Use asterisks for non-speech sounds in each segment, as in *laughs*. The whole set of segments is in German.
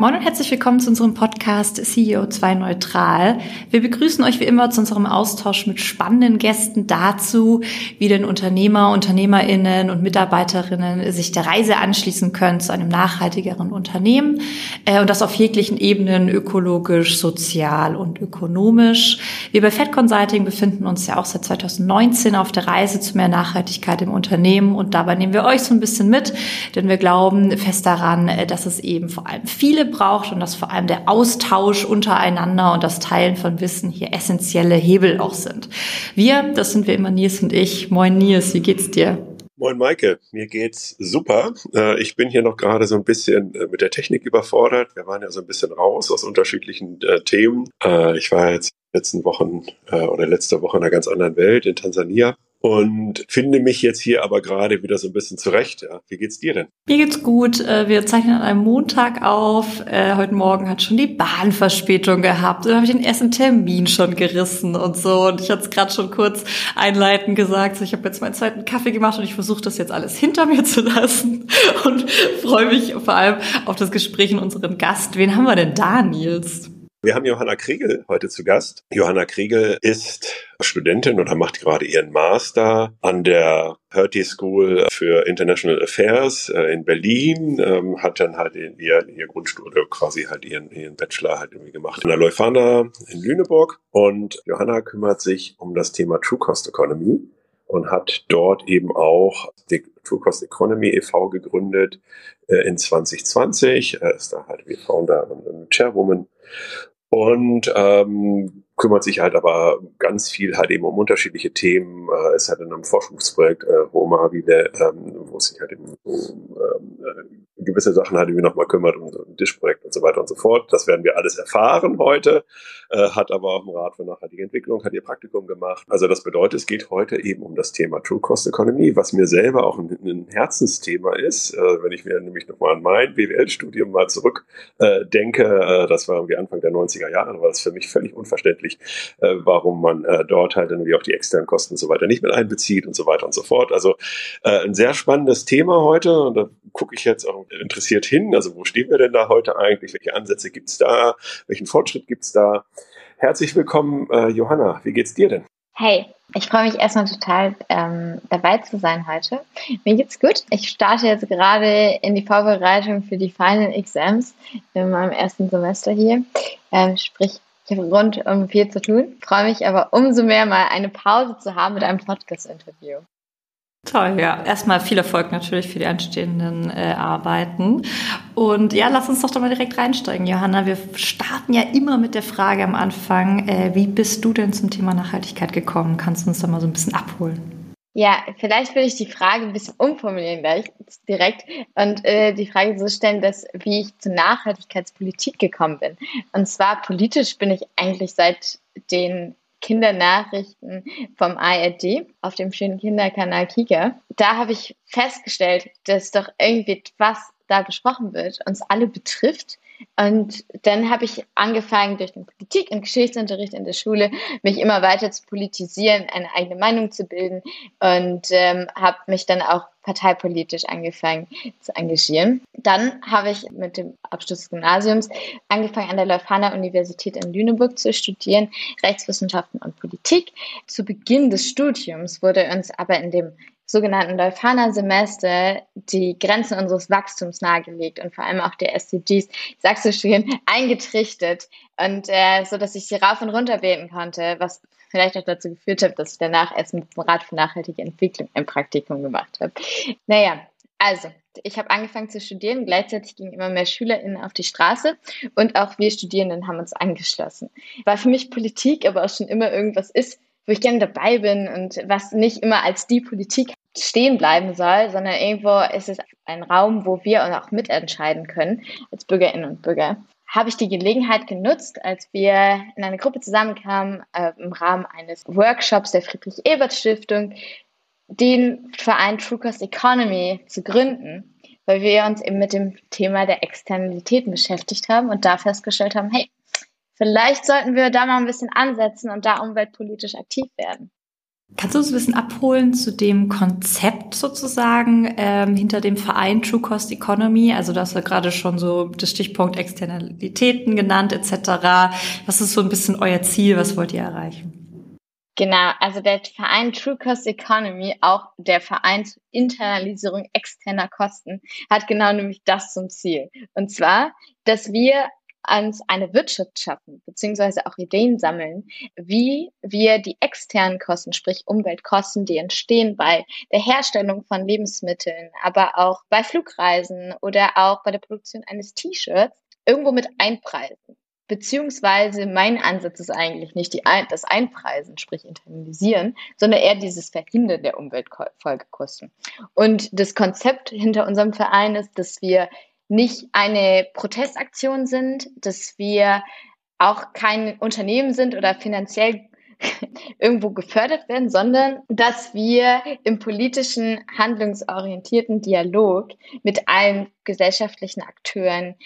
Moin und herzlich willkommen zu unserem Podcast CEO2 Neutral. Wir begrüßen euch wie immer zu unserem Austausch mit spannenden Gästen dazu, wie denn Unternehmer, Unternehmerinnen und Mitarbeiterinnen sich der Reise anschließen können zu einem nachhaltigeren Unternehmen äh, und das auf jeglichen Ebenen ökologisch, sozial und ökonomisch. Wir bei Fed Consulting befinden uns ja auch seit 2019 auf der Reise zu mehr Nachhaltigkeit im Unternehmen und dabei nehmen wir euch so ein bisschen mit, denn wir glauben fest daran, äh, dass es eben vor allem viele braucht und dass vor allem der Austausch untereinander und das Teilen von Wissen hier essentielle Hebel auch sind. Wir, das sind wir immer Nils und ich. Moin Nils, wie geht's dir? Moin Maike, mir geht's super. Äh, ich bin hier noch gerade so ein bisschen äh, mit der Technik überfordert. Wir waren ja so ein bisschen raus aus unterschiedlichen äh, Themen. Ich war jetzt letzten Wochen oder letzte Woche in einer ganz anderen Welt in Tansania und finde mich jetzt hier aber gerade wieder so ein bisschen zurecht. Ja. Wie geht's dir denn? Mir geht's gut. Äh, wir zeichnen an einem Montag auf. Äh, heute Morgen hat schon die Bahnverspätung gehabt. Da habe ich den ersten Termin schon gerissen und so. Und ich hatte es gerade schon kurz einleitend gesagt. Ich habe jetzt meinen zweiten Kaffee gemacht und ich versuche das jetzt alles hinter mir zu lassen *laughs* und freue mich vor allem auf das Gespräch in unseren Gast. Wen haben wir denn da, Nils? Wir haben Johanna Kriegel heute zu Gast. Johanna Kriegel ist Studentin oder macht gerade ihren Master an der Hertie School für International Affairs äh, in Berlin, ähm, hat dann halt ihr, ihr Grundstudium, quasi halt ihren, ihren Bachelor halt irgendwie gemacht in der Leuphana in Lüneburg. Und Johanna kümmert sich um das Thema True Cost Economy und hat dort eben auch die True Cost Economy e.V. gegründet äh, in 2020. Er ist da halt wie Founder und Chairwoman und ähm, kümmert sich halt aber ganz viel halt eben um unterschiedliche Themen. Äh, ist halt in einem Forschungsprojekt, äh, wo Mavile, ähm, wo sich halt eben um ähm, äh, gewisse Sachen halt irgendwie nochmal kümmert, um so ein Dischprojekt und so weiter und so fort. Das werden wir alles erfahren heute. Äh, hat aber auch im Rat für nachhaltige Entwicklung, hat ihr Praktikum gemacht. Also das bedeutet, es geht heute eben um das Thema True Cost Economy, was mir selber auch ein, ein Herzensthema ist. Äh, wenn ich mir nämlich nochmal an mein BWL-Studium mal zurück äh, denke, das war irgendwie Anfang der 90er Jahre, war das für mich völlig unverständlich verständlich, äh, warum man äh, dort halt irgendwie auch die externen Kosten und so weiter nicht mit einbezieht und so weiter und so fort. Also äh, ein sehr spannendes Thema heute und da gucke ich jetzt auch interessiert hin. Also wo stehen wir denn da heute eigentlich? Welche Ansätze gibt's da? Welchen Fortschritt gibt's da? Herzlich willkommen, äh, Johanna. Wie geht's dir denn? Hey, ich freue mich erstmal total ähm, dabei zu sein heute. Mir geht's gut. Ich starte jetzt gerade in die Vorbereitung für die Final Exams in meinem ersten Semester hier. Ähm, sprich, ich habe rund um viel zu tun, freue mich aber umso mehr, mal eine Pause zu haben mit einem Podcast-Interview. Toll, ja. Erstmal viel Erfolg natürlich für die anstehenden äh, Arbeiten. Und ja, lass uns doch da mal direkt reinsteigen, Johanna. Wir starten ja immer mit der Frage am Anfang, äh, wie bist du denn zum Thema Nachhaltigkeit gekommen? Kannst du uns da mal so ein bisschen abholen? Ja, vielleicht würde ich die Frage ein bisschen umformulieren gleich direkt und äh, die Frage so stellen, dass wie ich zur Nachhaltigkeitspolitik gekommen bin. Und zwar politisch bin ich eigentlich seit den Kindernachrichten vom ARD auf dem schönen Kinderkanal Kika. Da habe ich festgestellt, dass doch irgendwie was da besprochen wird, uns alle betrifft und dann habe ich angefangen, durch den Politik- und Geschichtsunterricht in der Schule mich immer weiter zu politisieren, eine eigene Meinung zu bilden und ähm, habe mich dann auch parteipolitisch angefangen zu engagieren. Dann habe ich mit dem Abschluss des Gymnasiums angefangen, an der Leuphana Universität in Lüneburg zu studieren, Rechtswissenschaften und Politik. Zu Beginn des Studiums wurde uns aber in dem sogenannten Leuphana-Semester die Grenzen unseres Wachstums nahegelegt und vor allem auch der SDGs, sagst du schön, eingetrichtert und äh, so, dass ich sie rauf und runter beten konnte, was vielleicht auch dazu geführt hat, dass ich danach erst mit dem Rat für nachhaltige Entwicklung ein Praktikum gemacht habe. Naja, also, ich habe angefangen zu studieren, gleichzeitig gingen immer mehr SchülerInnen auf die Straße und auch wir Studierenden haben uns angeschlossen. Weil für mich Politik aber auch schon immer irgendwas ist, wo ich gerne dabei bin und was nicht immer als die Politik stehen bleiben soll, sondern irgendwo ist es ein Raum, wo wir uns auch mitentscheiden können als Bürgerinnen und Bürger. Habe ich die Gelegenheit genutzt, als wir in eine Gruppe zusammenkamen äh, im Rahmen eines Workshops der Friedrich-Ebert-Stiftung, den Verein True Cost Economy zu gründen, weil wir uns eben mit dem Thema der Externalitäten beschäftigt haben und da festgestellt haben, hey, Vielleicht sollten wir da mal ein bisschen ansetzen und da umweltpolitisch aktiv werden. Kannst du uns ein bisschen abholen zu dem Konzept sozusagen ähm, hinter dem Verein True Cost Economy? Also du hast ja gerade schon so das Stichpunkt Externalitäten genannt etc. Was ist so ein bisschen euer Ziel? Was wollt ihr erreichen? Genau, also der Verein True Cost Economy, auch der Verein zur Internalisierung externer Kosten, hat genau nämlich das zum Ziel. Und zwar, dass wir uns eine Wirtschaft schaffen, beziehungsweise auch Ideen sammeln, wie wir die externen Kosten, sprich Umweltkosten, die entstehen bei der Herstellung von Lebensmitteln, aber auch bei Flugreisen oder auch bei der Produktion eines T-Shirts, irgendwo mit einpreisen. Beziehungsweise mein Ansatz ist eigentlich nicht die, das Einpreisen, sprich internalisieren, sondern eher dieses Verhindern der Umweltfolgekosten. Und das Konzept hinter unserem Verein ist, dass wir nicht eine Protestaktion sind, dass wir auch kein Unternehmen sind oder finanziell *laughs* irgendwo gefördert werden, sondern dass wir im politischen, handlungsorientierten Dialog mit allen gesellschaftlichen Akteuren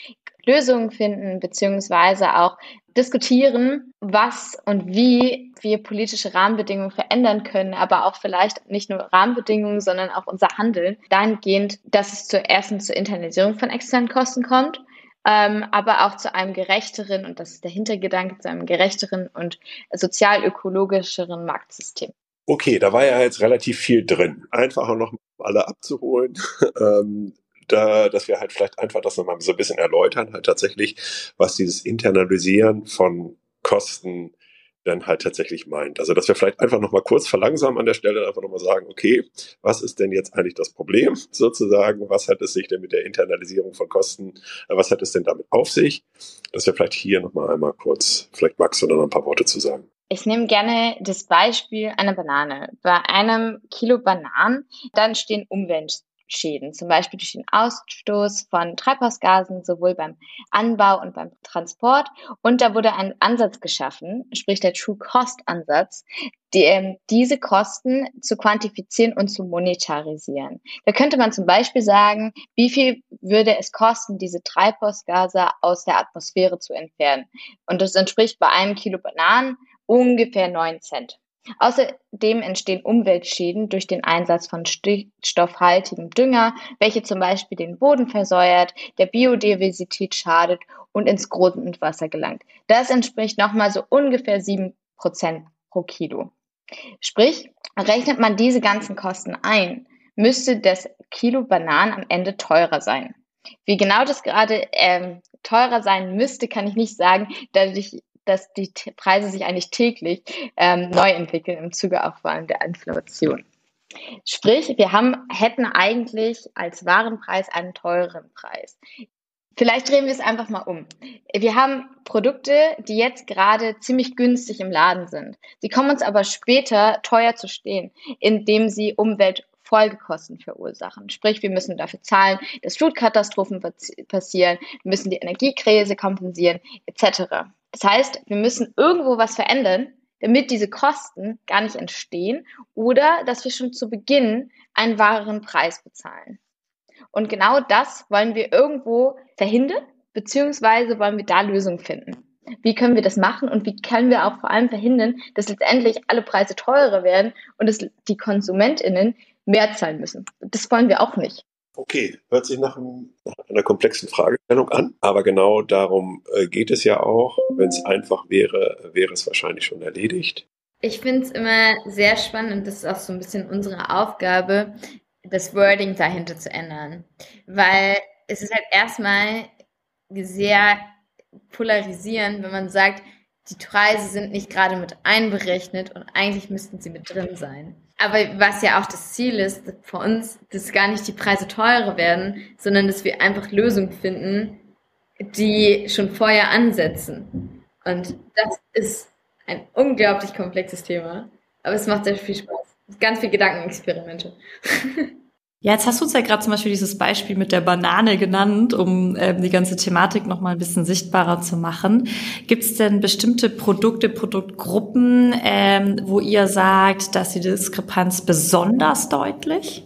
Lösungen finden, beziehungsweise auch diskutieren, was und wie wir politische Rahmenbedingungen verändern können, aber auch vielleicht nicht nur Rahmenbedingungen, sondern auch unser Handeln dahingehend, dass es zur ersten zur Internalisierung von externen Kosten kommt, ähm, aber auch zu einem gerechteren, und das ist der Hintergedanke, zu einem gerechteren und sozial-ökologischeren Marktsystem. Okay, da war ja jetzt relativ viel drin. Einfach noch alle abzuholen. *laughs* ähm, da, dass wir halt vielleicht einfach das nochmal so ein bisschen erläutern, halt tatsächlich, was dieses Internalisieren von Kosten dann halt tatsächlich meint. Also, dass wir vielleicht einfach nochmal kurz verlangsamen an der Stelle, einfach nochmal sagen, okay, was ist denn jetzt eigentlich das Problem *laughs* sozusagen? Was hat es sich denn mit der Internalisierung von Kosten, äh, was hat es denn damit auf sich? Dass wir vielleicht hier nochmal einmal kurz, vielleicht magst du noch ein paar Worte zu sagen. Ich nehme gerne das Beispiel einer Banane. Bei einem Kilo Bananen, dann stehen Umwelt, Schäden, zum Beispiel durch den Ausstoß von Treibhausgasen, sowohl beim Anbau und beim Transport. Und da wurde ein Ansatz geschaffen, sprich der True Cost Ansatz, die, ähm, diese Kosten zu quantifizieren und zu monetarisieren. Da könnte man zum Beispiel sagen, wie viel würde es kosten, diese Treibhausgase aus der Atmosphäre zu entfernen? Und das entspricht bei einem Kilo Bananen ungefähr neun Cent. Außerdem entstehen Umweltschäden durch den Einsatz von stickstoffhaltigem Dünger, welche zum Beispiel den Boden versäuert, der Biodiversität schadet und ins Grundwasser gelangt. Das entspricht nochmal so ungefähr sieben Prozent pro Kilo. Sprich, rechnet man diese ganzen Kosten ein, müsste das Kilo Bananen am Ende teurer sein. Wie genau das gerade ähm, teurer sein müsste, kann ich nicht sagen, da ich dass die Preise sich eigentlich täglich ähm, neu entwickeln im Zuge auch vor allem der Inflation. Sprich, wir haben, hätten eigentlich als Warenpreis einen teureren Preis. Vielleicht drehen wir es einfach mal um. Wir haben Produkte, die jetzt gerade ziemlich günstig im Laden sind. Sie kommen uns aber später teuer zu stehen, indem sie Umweltfolgekosten verursachen. Sprich, wir müssen dafür zahlen, dass Flutkatastrophen passieren, müssen die Energiekrise kompensieren, etc. Das heißt, wir müssen irgendwo was verändern, damit diese Kosten gar nicht entstehen oder dass wir schon zu Beginn einen wahren Preis bezahlen. Und genau das wollen wir irgendwo verhindern, beziehungsweise wollen wir da Lösungen finden. Wie können wir das machen und wie können wir auch vor allem verhindern, dass letztendlich alle Preise teurer werden und dass die KonsumentInnen mehr zahlen müssen? Das wollen wir auch nicht. Okay, hört sich nach, nach, einer komplexen Fragestellung an, aber genau darum äh, geht es ja auch. Wenn es einfach wäre, wäre es wahrscheinlich schon erledigt. Ich finde es immer sehr spannend und das ist auch so ein bisschen unsere Aufgabe, das Wording dahinter zu ändern. Weil es ist halt erstmal sehr polarisierend, wenn man sagt, die Preise sind nicht gerade mit einberechnet und eigentlich müssten sie mit drin sein. Aber was ja auch das Ziel ist für uns, dass gar nicht die Preise teurer werden, sondern dass wir einfach Lösungen finden, die schon vorher ansetzen. Und das ist ein unglaublich komplexes Thema. Aber es macht sehr viel Spaß. Ganz viel Gedankenexperimente. *laughs* Ja, jetzt hast du uns ja gerade zum Beispiel dieses Beispiel mit der Banane genannt, um ähm, die ganze Thematik noch mal ein bisschen sichtbarer zu machen. Gibt es denn bestimmte Produkte, Produktgruppen, ähm, wo ihr sagt, dass die Diskrepanz besonders deutlich?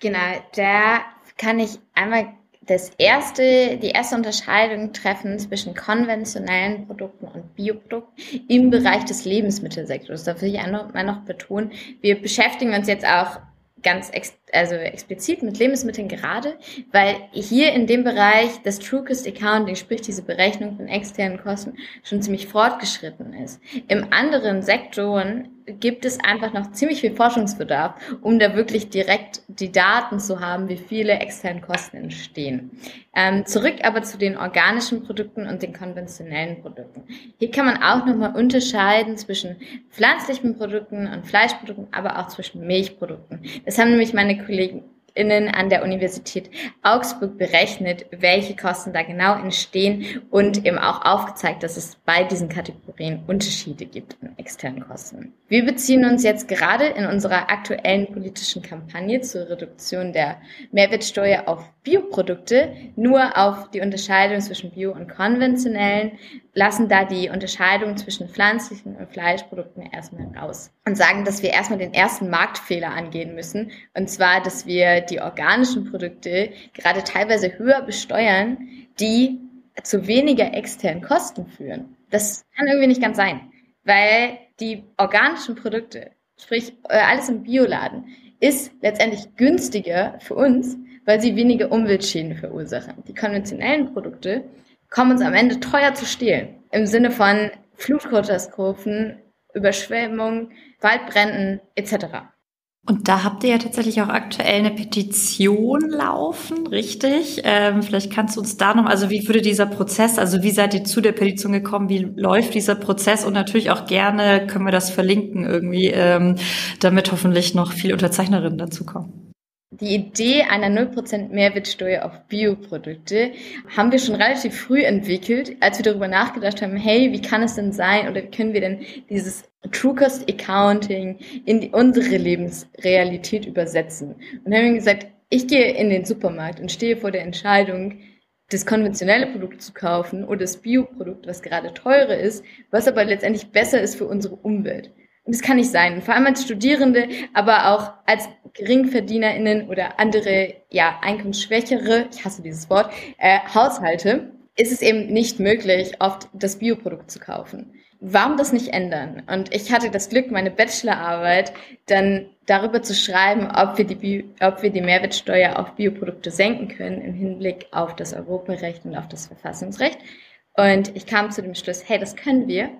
Genau, da kann ich einmal das erste, die erste Unterscheidung treffen zwischen konventionellen Produkten und Bioprodukten im Bereich des Lebensmittelsektors. Da will ich einmal noch betonen, wir beschäftigen uns jetzt auch ganz ex also explizit mit Lebensmitteln gerade, weil hier in dem Bereich das True Cost Accounting, sprich diese Berechnung von externen Kosten, schon ziemlich fortgeschritten ist. Im anderen Sektoren gibt es einfach noch ziemlich viel Forschungsbedarf, um da wirklich direkt die Daten zu haben, wie viele externe Kosten entstehen. Ähm, zurück aber zu den organischen Produkten und den konventionellen Produkten. Hier kann man auch nochmal unterscheiden zwischen pflanzlichen Produkten und Fleischprodukten, aber auch zwischen Milchprodukten. Das haben nämlich meine Kollegen Innen an der Universität Augsburg berechnet, welche Kosten da genau entstehen und eben auch aufgezeigt, dass es bei diesen Kategorien Unterschiede gibt in externen Kosten. Wir beziehen uns jetzt gerade in unserer aktuellen politischen Kampagne zur Reduktion der Mehrwertsteuer auf Bioprodukte nur auf die Unterscheidung zwischen Bio- und konventionellen, lassen da die Unterscheidung zwischen pflanzlichen und Fleischprodukten erstmal raus und sagen, dass wir erstmal den ersten Marktfehler angehen müssen, und zwar, dass wir die organischen Produkte gerade teilweise höher besteuern, die zu weniger externen Kosten führen. Das kann irgendwie nicht ganz sein, weil die organischen Produkte, sprich äh, alles im Bioladen, ist letztendlich günstiger für uns, weil sie weniger Umweltschäden verursachen. Die konventionellen Produkte kommen uns am Ende teuer zu stehlen. Im Sinne von Flutkatastrophen, Überschwemmungen, Waldbränden etc. Und da habt ihr ja tatsächlich auch aktuell eine Petition laufen, richtig? Ähm, vielleicht kannst du uns da noch, also wie würde dieser Prozess, also wie seid ihr zu der Petition gekommen, wie läuft dieser Prozess und natürlich auch gerne können wir das verlinken irgendwie, ähm, damit hoffentlich noch viele Unterzeichnerinnen dazu kommen. Die Idee einer 0% Mehrwertsteuer auf Bioprodukte haben wir schon relativ früh entwickelt, als wir darüber nachgedacht haben, hey, wie kann es denn sein oder wie können wir denn dieses True Cost Accounting in unsere Lebensrealität übersetzen? Und haben gesagt, ich gehe in den Supermarkt und stehe vor der Entscheidung, das konventionelle Produkt zu kaufen oder das Bioprodukt, was gerade teurer ist, was aber letztendlich besser ist für unsere Umwelt. Und das kann nicht sein. Vor allem als Studierende, aber auch als GeringverdienerInnen oder andere, ja, einkommensschwächere, ich hasse dieses Wort, äh, Haushalte, ist es eben nicht möglich, oft das Bioprodukt zu kaufen. Warum das nicht ändern? Und ich hatte das Glück, meine Bachelorarbeit dann darüber zu schreiben, ob wir die, ob wir die Mehrwertsteuer auf Bioprodukte senken können im Hinblick auf das Europarecht und auf das Verfassungsrecht. Und ich kam zu dem Schluss, hey, das können wir.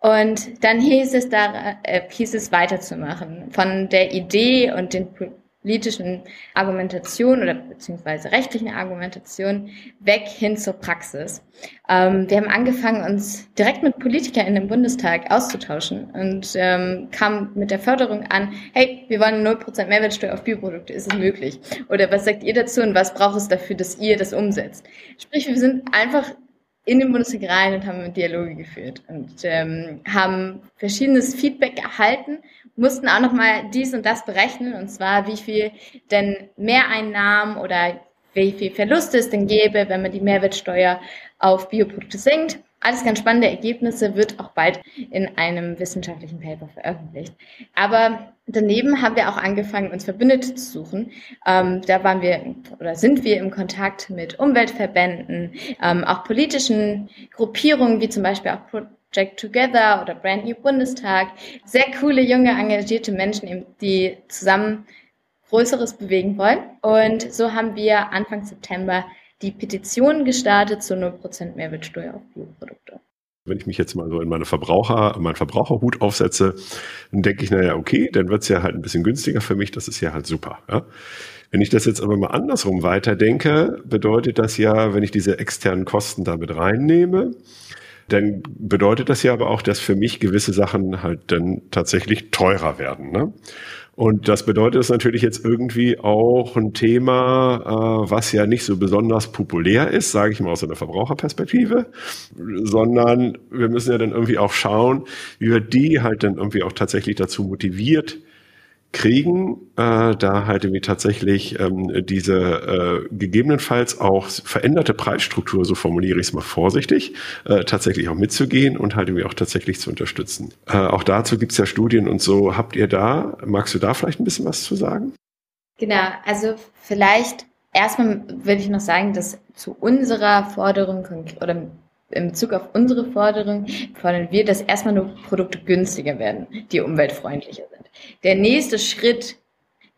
Und dann hieß es da, äh, hieß es weiterzumachen. Von der Idee und den politischen Argumentation oder beziehungsweise rechtlichen Argumentation weg hin zur Praxis. Ähm, wir haben angefangen, uns direkt mit Politikern im Bundestag auszutauschen und ähm, kamen mit der Förderung an, hey, wir wollen 0% Mehrwertsteuer auf Bioprodukte, ist es möglich? Oder was sagt ihr dazu und was braucht es dafür, dass ihr das umsetzt? Sprich, wir sind einfach in den Bundestag rein und haben Dialoge geführt und ähm, haben verschiedenes Feedback erhalten, mussten auch nochmal dies und das berechnen, und zwar wie viel denn Mehreinnahmen oder wie viel Verluste es denn gäbe, wenn man die Mehrwertsteuer auf Bioprodukte senkt. Alles ganz spannende Ergebnisse, wird auch bald in einem wissenschaftlichen Paper veröffentlicht. Aber daneben haben wir auch angefangen, uns Verbündete zu suchen. Ähm, da waren wir oder sind wir im Kontakt mit Umweltverbänden, ähm, auch politischen Gruppierungen, wie zum Beispiel auch Project Together oder Brand New Bundestag. Sehr coole, junge, engagierte Menschen, die zusammen Größeres bewegen wollen. Und so haben wir Anfang September die Petition gestartet zu 0% Mehrwertsteuer auf Bioprodukte. Wenn ich mich jetzt mal so in meine Verbraucher, meinen Verbraucherhut aufsetze, dann denke ich, naja, okay, dann wird es ja halt ein bisschen günstiger für mich, das ist ja halt super. Ja? Wenn ich das jetzt aber mal andersrum weiterdenke, bedeutet das ja, wenn ich diese externen Kosten damit reinnehme, dann bedeutet das ja aber auch, dass für mich gewisse Sachen halt dann tatsächlich teurer werden. Ne? Und das bedeutet es natürlich jetzt irgendwie auch ein Thema, äh, was ja nicht so besonders populär ist, sage ich mal aus einer Verbraucherperspektive, sondern wir müssen ja dann irgendwie auch schauen, wie wir die halt dann irgendwie auch tatsächlich dazu motiviert, kriegen, äh, da halt irgendwie tatsächlich ähm, diese äh, gegebenenfalls auch veränderte Preisstruktur, so formuliere ich es mal vorsichtig, äh, tatsächlich auch mitzugehen und halt irgendwie auch tatsächlich zu unterstützen. Äh, auch dazu gibt's ja Studien und so. Habt ihr da, magst du da vielleicht ein bisschen was zu sagen? Genau, also vielleicht Erstmal würde ich noch sagen, dass zu unserer Forderung oder in Bezug auf unsere Forderung fordern wir, dass erstmal nur Produkte günstiger werden, die umweltfreundlicher sind. Der nächste Schritt,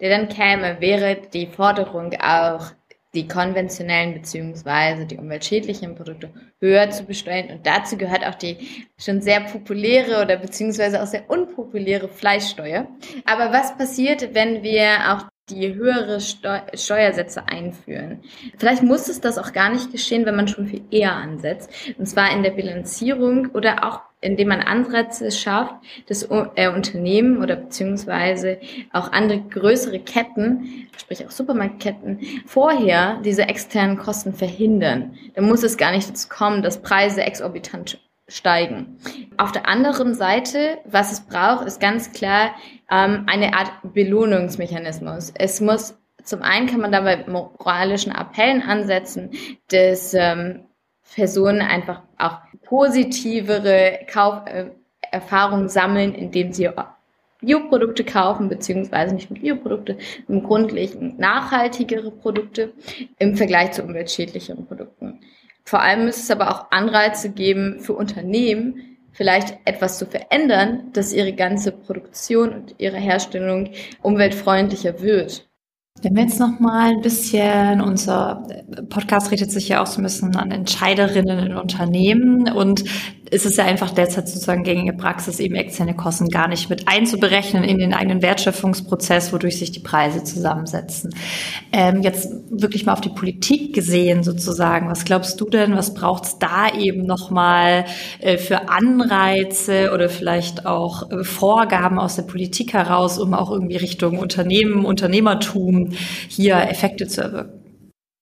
der dann käme, wäre die Forderung auch, die konventionellen beziehungsweise die umweltschädlichen Produkte höher zu besteuern. Und dazu gehört auch die schon sehr populäre oder beziehungsweise auch sehr unpopuläre Fleischsteuer. Aber was passiert, wenn wir auch die höhere Steu Steuersätze einführen. Vielleicht muss es das auch gar nicht geschehen, wenn man schon viel eher ansetzt. Und zwar in der Bilanzierung oder auch indem man Anreize schafft, dass äh, Unternehmen oder beziehungsweise auch andere größere Ketten, sprich auch Supermarktketten, vorher diese externen Kosten verhindern. Dann muss es gar nicht dazu kommen, dass Preise exorbitant steigen. Auf der anderen Seite, was es braucht, ist ganz klar ähm, eine Art Belohnungsmechanismus. Es muss zum einen kann man dabei moralischen Appellen ansetzen, dass ähm, Personen einfach auch positivere Kauferfahrungen sammeln, indem sie Bioprodukte kaufen, beziehungsweise nicht nur Bioprodukte, im Grundlegend nachhaltigere Produkte im Vergleich zu umweltschädlicheren Produkten. Vor allem müsste es aber auch Anreize geben für Unternehmen, vielleicht etwas zu verändern, dass ihre ganze Produktion und ihre Herstellung umweltfreundlicher wird. Wenn wir jetzt noch mal ein bisschen, unser Podcast richtet sich ja auch so ein bisschen an Entscheiderinnen in Unternehmen und ist es ja einfach derzeit sozusagen gängige Praxis, eben externe Kosten gar nicht mit einzuberechnen in den eigenen Wertschöpfungsprozess, wodurch sich die Preise zusammensetzen. Ähm, jetzt wirklich mal auf die Politik gesehen sozusagen. Was glaubst du denn, was braucht es da eben nochmal äh, für Anreize oder vielleicht auch äh, Vorgaben aus der Politik heraus, um auch irgendwie Richtung Unternehmen, Unternehmertum hier Effekte zu erwirken?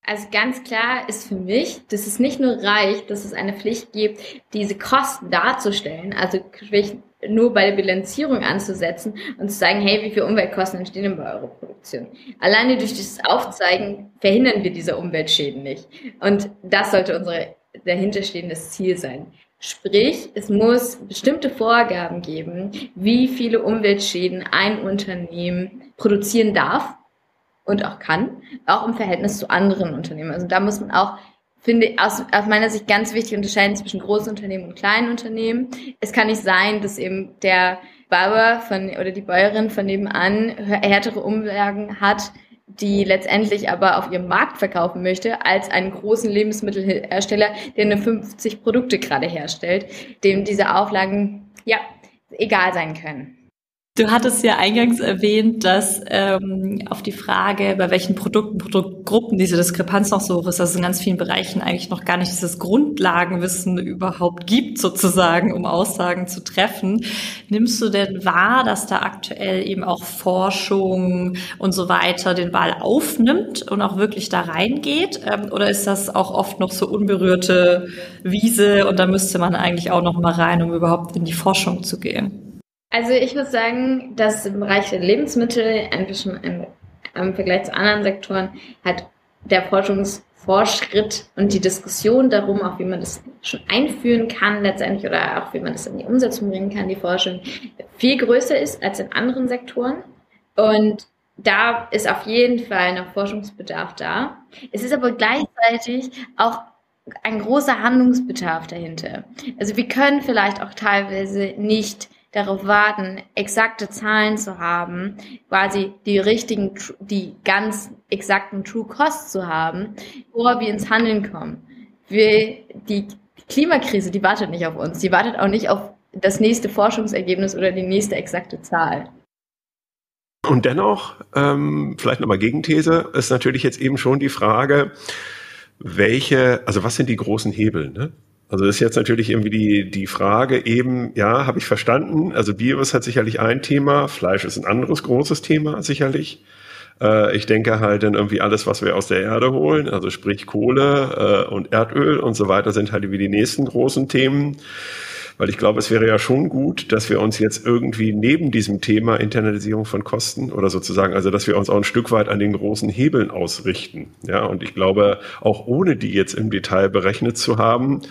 Also ganz klar ist für mich, dass es nicht nur reicht, dass es eine Pflicht gibt, diese Kosten darzustellen, also sprich nur bei der Bilanzierung anzusetzen und zu sagen, hey, wie viele Umweltkosten entstehen denn bei eurer Produktion? Alleine durch dieses Aufzeigen verhindern wir diese Umweltschäden nicht. Und das sollte unser dahinterstehendes Ziel sein. Sprich, es muss bestimmte Vorgaben geben, wie viele Umweltschäden ein Unternehmen produzieren darf und auch kann, auch im Verhältnis zu anderen Unternehmen. Also da muss man auch, finde ich, aus, aus meiner Sicht ganz wichtig unterscheiden zwischen großen Unternehmen und kleinen Unternehmen. Es kann nicht sein, dass eben der Bauer von, oder die Bäuerin von nebenan härtere Umlagen hat, die letztendlich aber auf ihrem Markt verkaufen möchte, als einen großen Lebensmittelhersteller, der nur 50 Produkte gerade herstellt, dem diese Auflagen, ja, egal sein können. Du hattest ja eingangs erwähnt, dass ähm, auf die Frage, bei welchen Produkten, Produktgruppen diese Diskrepanz noch so hoch ist, dass es in ganz vielen Bereichen eigentlich noch gar nicht dieses Grundlagenwissen überhaupt gibt, sozusagen, um Aussagen zu treffen. Nimmst du denn wahr, dass da aktuell eben auch Forschung und so weiter den Ball aufnimmt und auch wirklich da reingeht? Ähm, oder ist das auch oft noch so unberührte Wiese und da müsste man eigentlich auch noch mal rein, um überhaupt in die Forschung zu gehen? Also ich würde sagen, dass im Bereich der Lebensmittel eigentlich schon im, im Vergleich zu anderen Sektoren hat der Forschungsfortschritt und die Diskussion darum, auch wie man das schon einführen kann letztendlich oder auch wie man das in die Umsetzung bringen kann, die Forschung viel größer ist als in anderen Sektoren. Und da ist auf jeden Fall noch Forschungsbedarf da. Es ist aber gleichzeitig auch ein großer Handlungsbedarf dahinter. Also wir können vielleicht auch teilweise nicht darauf warten, exakte Zahlen zu haben, quasi die richtigen, die ganz exakten True Costs zu haben, bevor wir ins Handeln kommen. Wir, die Klimakrise, die wartet nicht auf uns, die wartet auch nicht auf das nächste Forschungsergebnis oder die nächste exakte Zahl. Und dennoch, ähm, vielleicht nochmal Gegenthese, ist natürlich jetzt eben schon die Frage, welche, also was sind die großen Hebel? Ne? Also ist jetzt natürlich irgendwie die, die Frage eben, ja, habe ich verstanden. Also Virus hat sicherlich ein Thema, Fleisch ist ein anderes großes Thema sicherlich. Äh, ich denke halt dann irgendwie alles, was wir aus der Erde holen, also sprich Kohle äh, und Erdöl und so weiter, sind halt wie die nächsten großen Themen. Weil ich glaube, es wäre ja schon gut, dass wir uns jetzt irgendwie neben diesem Thema Internalisierung von Kosten oder sozusagen, also dass wir uns auch ein Stück weit an den großen Hebeln ausrichten. Ja, und ich glaube, auch ohne die jetzt im Detail berechnet zu haben,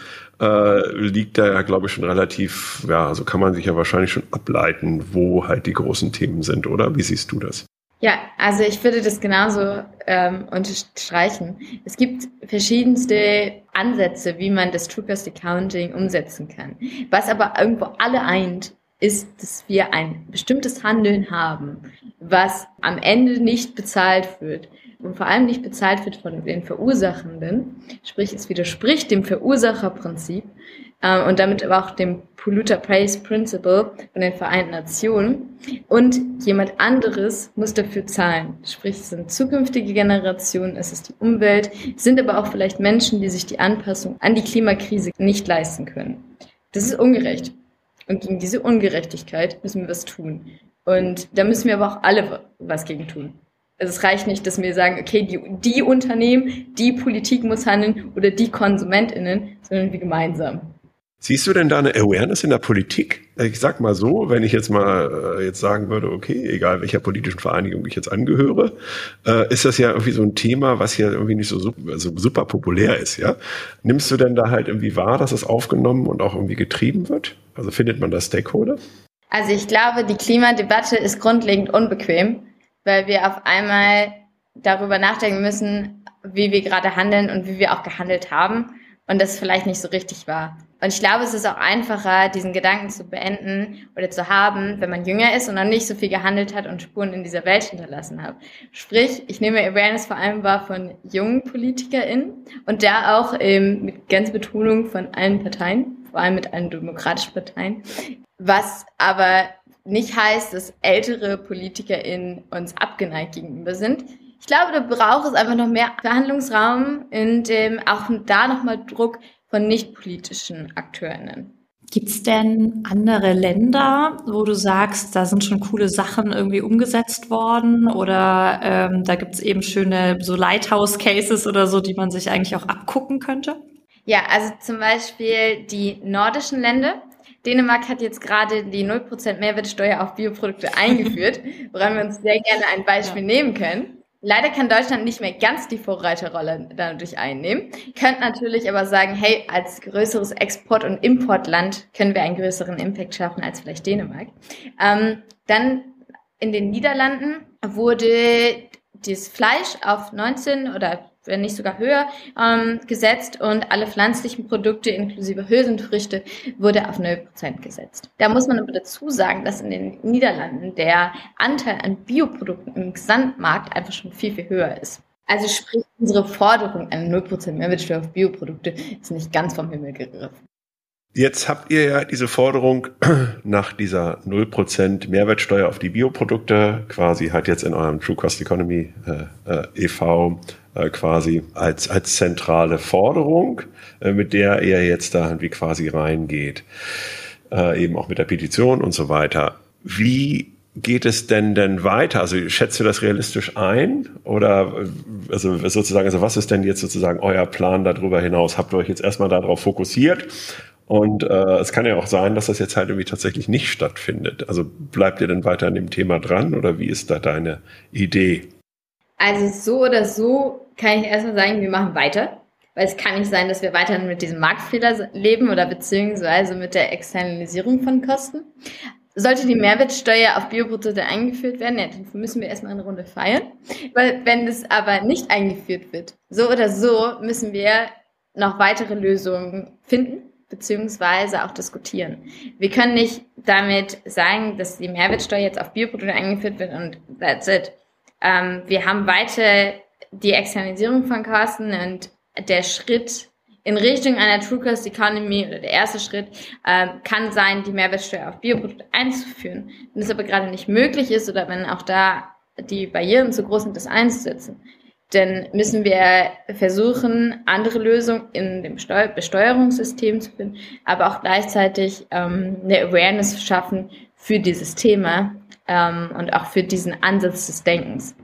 äh, liegt da ja, glaube ich, schon relativ, ja, so kann man sich ja wahrscheinlich schon ableiten, wo halt die großen Themen sind, oder? Wie siehst du das? Ja, also ich würde das genauso ähm, unterstreichen. Es gibt verschiedenste Ansätze, wie man das True Cost Accounting umsetzen kann. Was aber irgendwo alle eint, ist, dass wir ein bestimmtes Handeln haben, was am Ende nicht bezahlt wird und vor allem nicht bezahlt wird von den Verursachenden. Sprich, es widerspricht dem Verursacherprinzip äh, und damit aber auch dem Polluter Pays Principle von den Vereinten Nationen. Und jemand anderes muss dafür zahlen. Sprich, es sind zukünftige Generationen, es ist die Umwelt, es sind aber auch vielleicht Menschen, die sich die Anpassung an die Klimakrise nicht leisten können. Das ist ungerecht. Und gegen diese Ungerechtigkeit müssen wir was tun. Und da müssen wir aber auch alle was gegen tun. Also es reicht nicht, dass wir sagen, okay, die, die Unternehmen, die Politik muss handeln oder die KonsumentInnen, sondern wir gemeinsam. Siehst du denn da eine Awareness in der Politik? Ich sag mal so, wenn ich jetzt mal äh, jetzt sagen würde, okay, egal welcher politischen Vereinigung ich jetzt angehöre, äh, ist das ja irgendwie so ein Thema, was hier irgendwie nicht so super, so super populär ist, ja? Nimmst du denn da halt irgendwie wahr, dass es aufgenommen und auch irgendwie getrieben wird? Also findet man da Stakeholder? Also ich glaube, die Klimadebatte ist grundlegend unbequem, weil wir auf einmal darüber nachdenken müssen, wie wir gerade handeln und wie wir auch gehandelt haben und das vielleicht nicht so richtig war. Und ich glaube, es ist auch einfacher, diesen Gedanken zu beenden oder zu haben, wenn man jünger ist und noch nicht so viel gehandelt hat und Spuren in dieser Welt hinterlassen hat. Sprich, ich nehme Awareness vor allem wahr von jungen PolitikerInnen und da auch ähm, mit ganz Betonung von allen Parteien, vor allem mit allen demokratischen Parteien. Was aber nicht heißt, dass ältere PolitikerInnen uns abgeneigt gegenüber sind. Ich glaube, da braucht es einfach noch mehr Verhandlungsraum und ähm, auch da nochmal Druck von nicht-politischen AkteurInnen. Gibt's denn andere Länder, wo du sagst, da sind schon coole Sachen irgendwie umgesetzt worden oder ähm, da gibt's eben schöne so Lighthouse-Cases oder so, die man sich eigentlich auch abgucken könnte? Ja, also zum Beispiel die nordischen Länder. Dänemark hat jetzt gerade die 0% Mehrwertsteuer auf Bioprodukte *laughs* eingeführt, woran wir uns sehr gerne ein Beispiel ja. nehmen können. Leider kann Deutschland nicht mehr ganz die Vorreiterrolle dadurch einnehmen, könnte natürlich aber sagen, hey, als größeres Export- und Importland können wir einen größeren Impact schaffen als vielleicht Dänemark. Ähm, dann in den Niederlanden wurde das Fleisch auf 19 oder wenn nicht sogar höher, ähm, gesetzt und alle pflanzlichen Produkte inklusive Hülsenfrüchte wurde auf 0% gesetzt. Da muss man aber dazu sagen, dass in den Niederlanden der Anteil an Bioprodukten im Gesamtmarkt einfach schon viel, viel höher ist. Also sprich, unsere Forderung an 0% Mehrwertsteuer auf Bioprodukte ist nicht ganz vom Himmel gegriffen. Jetzt habt ihr ja diese Forderung *clears throat* nach dieser 0% Mehrwertsteuer auf die Bioprodukte quasi hat jetzt in eurem True Cost Economy äh, äh, e.V. Äh, quasi als, als zentrale Forderung, äh, mit der er jetzt da irgendwie quasi reingeht. Äh, eben auch mit der Petition und so weiter. Wie geht es denn denn weiter? Also schätzt du das realistisch ein? Oder also sozusagen, also was ist denn jetzt sozusagen euer Plan darüber hinaus? Habt ihr euch jetzt erstmal darauf fokussiert? Und äh, es kann ja auch sein, dass das jetzt halt irgendwie tatsächlich nicht stattfindet. Also bleibt ihr denn weiter an dem Thema dran oder wie ist da deine Idee? Also so oder so kann ich erstmal sagen, wir machen weiter. Weil es kann nicht sein, dass wir weiterhin mit diesem Marktfehler leben oder beziehungsweise mit der Externalisierung von Kosten. Sollte die Mehrwertsteuer auf Bioprodukte eingeführt werden, ja, dann müssen wir erstmal eine Runde feiern. Weil wenn das aber nicht eingeführt wird, so oder so müssen wir noch weitere Lösungen finden beziehungsweise auch diskutieren. Wir können nicht damit sagen, dass die Mehrwertsteuer jetzt auf Bioprodukte eingeführt wird und that's it. Ähm, wir haben weiter die Externisierung von Kosten und der Schritt in Richtung einer True Cost Economy oder der erste Schritt ähm, kann sein, die Mehrwertsteuer auf Bioprodukte einzuführen. Wenn es aber gerade nicht möglich ist oder wenn auch da die Barrieren zu groß sind, das einzusetzen, dann müssen wir versuchen, andere Lösungen in dem Steu Besteuerungssystem zu finden, aber auch gleichzeitig ähm, eine Awareness schaffen für dieses Thema ähm, und auch für diesen Ansatz des Denkens.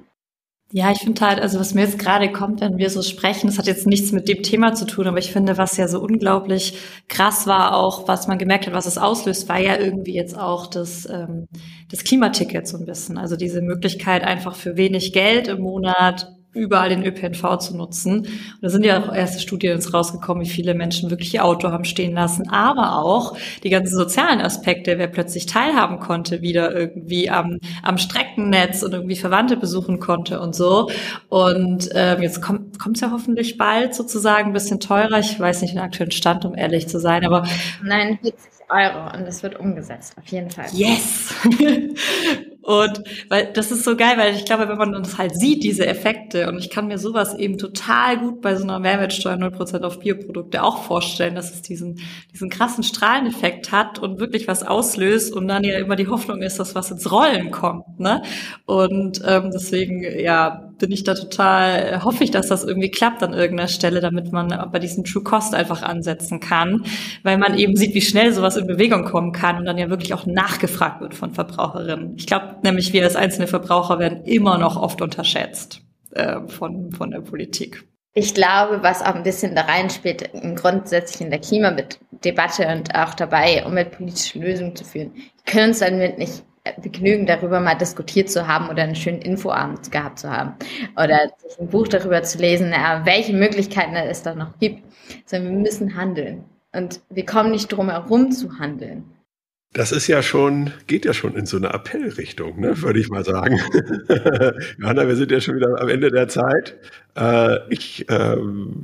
Ja, ich finde halt, also was mir jetzt gerade kommt, wenn wir so sprechen, das hat jetzt nichts mit dem Thema zu tun, aber ich finde, was ja so unglaublich krass war, auch was man gemerkt hat, was es auslöst, war ja irgendwie jetzt auch das, ähm, das Klimaticket so ein bisschen. Also diese Möglichkeit einfach für wenig Geld im Monat überall den ÖPNV zu nutzen. Und da sind ja auch erste Studien rausgekommen, wie viele Menschen wirklich ihr Auto haben stehen lassen, aber auch die ganzen sozialen Aspekte, wer plötzlich teilhaben konnte, wieder irgendwie am, am Streckennetz und irgendwie Verwandte besuchen konnte und so. Und ähm, jetzt kommt es ja hoffentlich bald sozusagen ein bisschen teurer. Ich weiß nicht den aktuellen Stand, um ehrlich zu sein, aber Nein, 40 Euro und das wird umgesetzt, auf jeden Fall. Yes! *laughs* Und weil das ist so geil, weil ich glaube, wenn man uns halt sieht, diese Effekte, und ich kann mir sowas eben total gut bei so einer Mehrwertsteuer 0% auf Bioprodukte auch vorstellen, dass es diesen, diesen krassen Strahleneffekt hat und wirklich was auslöst und dann ja immer die Hoffnung ist, dass was ins Rollen kommt. Ne? Und ähm, deswegen, ja, bin ich da total, hoffe ich, dass das irgendwie klappt an irgendeiner Stelle, damit man bei diesem True Cost einfach ansetzen kann, weil man eben sieht, wie schnell sowas in Bewegung kommen kann und dann ja wirklich auch nachgefragt wird von Verbraucherinnen. Ich glaube nämlich, wir als einzelne Verbraucher werden immer noch oft unterschätzt äh, von, von der Politik. Ich glaube, was auch ein bisschen da reinspielt, grundsätzlich in der Klimadebatte und auch dabei, umweltpolitische Lösungen zu führen, können uns damit nicht begnügen, darüber mal diskutiert zu haben oder einen schönen Infoabend gehabt zu haben oder ein Buch darüber zu lesen, welche Möglichkeiten es da noch gibt, sondern wir müssen handeln und wir kommen nicht drum herum zu handeln. Das ist ja schon, geht ja schon in so eine Appellrichtung, ne, würde ich mal sagen. *laughs* Johanna, wir sind ja schon wieder am Ende der Zeit. Äh, ich äh,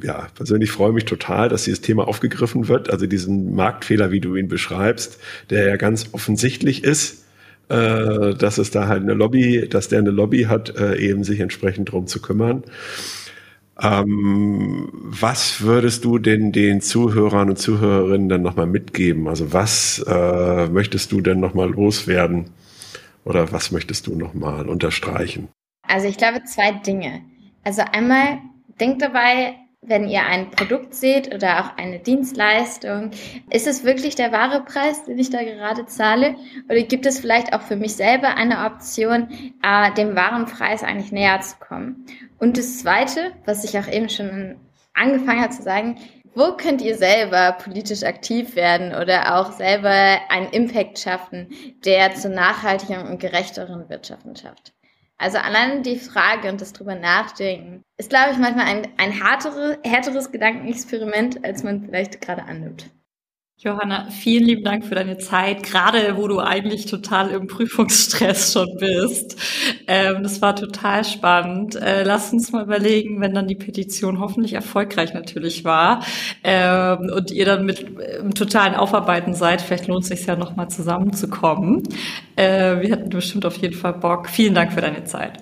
ja, persönlich freue mich total, dass dieses Thema aufgegriffen wird. Also diesen Marktfehler, wie du ihn beschreibst, der ja ganz offensichtlich ist äh, dass es da halt eine Lobby, dass der eine Lobby hat, äh, eben sich entsprechend drum zu kümmern. Ähm, was würdest du denn den Zuhörern und Zuhörerinnen dann nochmal mitgeben? Also was äh, möchtest du denn nochmal loswerden? Oder was möchtest du nochmal unterstreichen? Also ich glaube zwei Dinge. Also einmal, denkt dabei, wenn ihr ein Produkt seht oder auch eine Dienstleistung, ist es wirklich der wahre Preis, den ich da gerade zahle? Oder gibt es vielleicht auch für mich selber eine Option, äh, dem wahren Preis eigentlich näher zu kommen? Und das Zweite, was ich auch eben schon angefangen habe zu sagen, wo könnt ihr selber politisch aktiv werden oder auch selber einen Impact schaffen, der zu nachhaltigeren und gerechteren Wirtschaften schafft? Also allein die Frage und das drüber nachdenken ist, glaube ich, manchmal ein, ein härtere, härteres Gedankenexperiment, als man vielleicht gerade annimmt. Johanna, vielen lieben Dank für deine Zeit, gerade wo du eigentlich total im Prüfungsstress schon bist. Ähm, das war total spannend. Äh, lass uns mal überlegen, wenn dann die Petition hoffentlich erfolgreich natürlich war ähm, und ihr dann mit im totalen Aufarbeiten seid, vielleicht lohnt es sich ja nochmal zusammenzukommen. Äh, wir hätten bestimmt auf jeden Fall Bock. Vielen Dank für deine Zeit.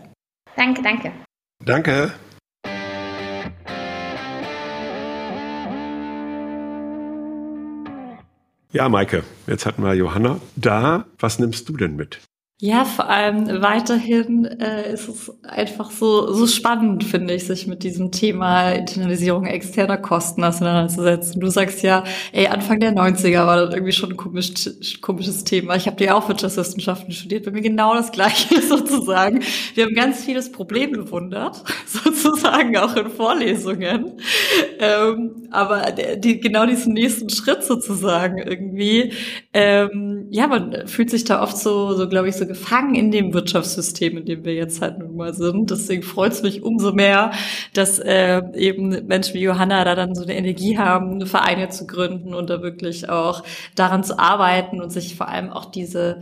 Danke, danke. Danke. Ja, Maike, jetzt hatten wir Johanna da. Was nimmst du denn mit? Ja, vor allem weiterhin äh, ist es einfach so, so spannend, finde ich, sich mit diesem Thema Internalisierung externer Kosten auseinanderzusetzen. Du sagst ja, ey, Anfang der 90er war das irgendwie schon ein komisch, komisches Thema. Ich habe ja auch Wirtschaftswissenschaften studiert, bei mir genau das Gleiche *laughs* sozusagen. Wir haben ganz vieles Problem bewundert, *laughs* sozusagen auch in Vorlesungen. Ähm, aber die, genau diesen nächsten Schritt sozusagen irgendwie, ähm, ja, man fühlt sich da oft so, so glaube ich, so gefangen in dem Wirtschaftssystem, in dem wir jetzt halt nun mal sind. Deswegen freut es mich umso mehr, dass äh, eben Menschen wie Johanna da dann so eine Energie haben, Vereine zu gründen und da wirklich auch daran zu arbeiten und sich vor allem auch diese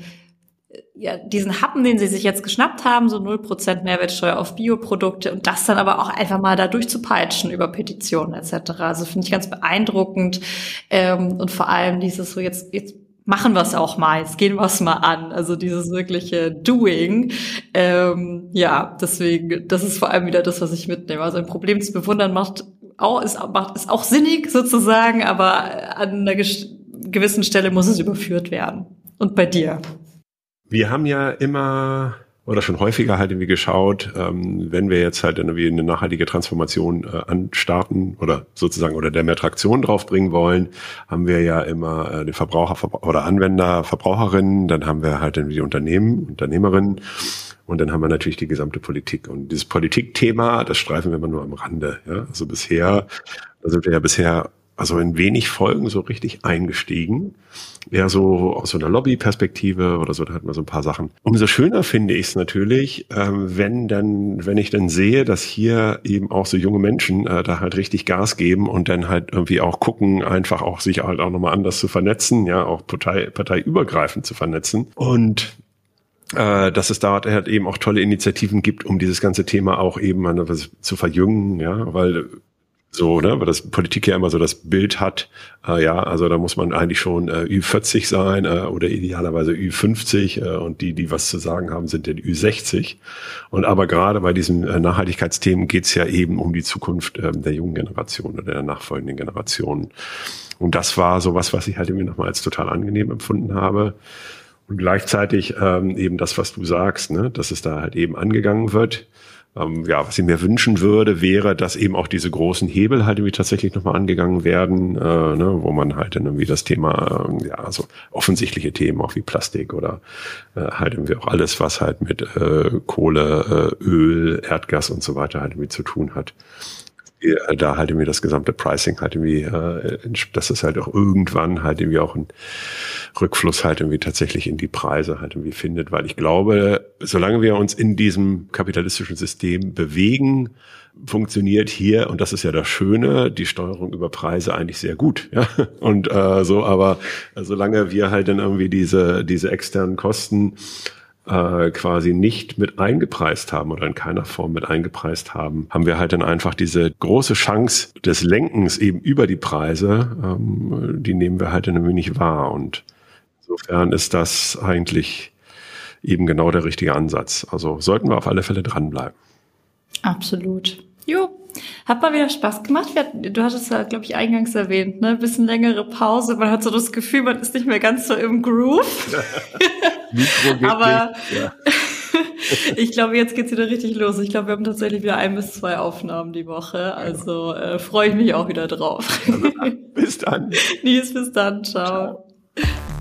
ja, diesen Happen, den sie sich jetzt geschnappt haben, so 0% Mehrwertsteuer auf Bioprodukte und das dann aber auch einfach mal da durchzupeitschen über Petitionen etc. Also finde ich ganz beeindruckend ähm, und vor allem dieses so jetzt, jetzt machen wir es auch mal, jetzt gehen wir es mal an. Also dieses wirkliche Doing. Ähm, ja, deswegen, das ist vor allem wieder das, was ich mitnehme. Also ein Problem zu bewundern macht auch, ist, macht, ist auch sinnig sozusagen, aber an einer gewissen Stelle muss es überführt werden. Und bei dir? Wir haben ja immer oder schon häufiger halt irgendwie geschaut, ähm, wenn wir jetzt halt irgendwie eine nachhaltige Transformation äh, anstarten oder sozusagen oder der mehr Traktion draufbringen wollen, haben wir ja immer äh, den Verbraucher oder Anwender, Verbraucherinnen, dann haben wir halt irgendwie die Unternehmen, Unternehmerinnen und dann haben wir natürlich die gesamte Politik. Und dieses Politikthema, das streifen wir immer nur am Rande. Ja? Also bisher, da sind wir ja bisher also in wenig Folgen so richtig eingestiegen. Eher so aus so einer Lobby-Perspektive oder so, da hat man so ein paar Sachen. Umso schöner finde ich es natürlich, ähm, wenn dann, wenn ich dann sehe, dass hier eben auch so junge Menschen äh, da halt richtig Gas geben und dann halt irgendwie auch gucken, einfach auch sich halt auch nochmal anders zu vernetzen, ja, auch Partei, parteiübergreifend zu vernetzen. Und äh, dass es da halt eben auch tolle Initiativen gibt, um dieses ganze Thema auch eben zu verjüngen, ja, weil so, ne, weil das Politik ja immer so das Bild hat, äh, ja, also da muss man eigentlich schon äh, Ü40 sein äh, oder idealerweise Ü50 äh, und die, die was zu sagen haben, sind den Ü60. Und aber gerade bei diesen äh, Nachhaltigkeitsthemen geht's ja eben um die Zukunft äh, der jungen Generation oder der nachfolgenden Generationen. Und das war so was, was ich halt irgendwie nochmal als total angenehm empfunden habe. Und gleichzeitig ähm, eben das, was du sagst, ne, dass es da halt eben angegangen wird. Ähm, ja, was ich mir wünschen würde, wäre, dass eben auch diese großen Hebel halt irgendwie tatsächlich nochmal angegangen werden, äh, ne, wo man halt dann irgendwie das Thema, äh, ja, also offensichtliche Themen auch wie Plastik oder äh, halt irgendwie auch alles, was halt mit äh, Kohle, äh, Öl, Erdgas und so weiter halt irgendwie zu tun hat da halt irgendwie das gesamte Pricing halt irgendwie, äh, dass es halt auch irgendwann halt irgendwie auch ein Rückfluss halt irgendwie tatsächlich in die Preise halt irgendwie findet, weil ich glaube, solange wir uns in diesem kapitalistischen System bewegen, funktioniert hier, und das ist ja das Schöne, die Steuerung über Preise eigentlich sehr gut. Ja? *laughs* Und äh, so, aber solange wir halt dann irgendwie diese, diese externen Kosten äh, quasi nicht mit eingepreist haben oder in keiner Form mit eingepreist haben, haben wir halt dann einfach diese große Chance des Lenkens eben über die Preise, ähm, die nehmen wir halt dann irgendwie nicht wahr. Und insofern ist das eigentlich eben genau der richtige Ansatz. Also sollten wir auf alle Fälle dranbleiben. Absolut. Jo, hat mal wieder Spaß gemacht. Du hattest ja, glaube ich, eingangs erwähnt, ne? Bisschen längere Pause. Man hat so das Gefühl, man ist nicht mehr ganz so im Groove. *laughs* Aber ja. *laughs* ich glaube, jetzt geht's wieder richtig los. Ich glaube, wir haben tatsächlich wieder ein bis zwei Aufnahmen die Woche. Also äh, freue ich mich auch wieder drauf. *laughs* bis dann. Nies, bis dann. Ciao. Ciao.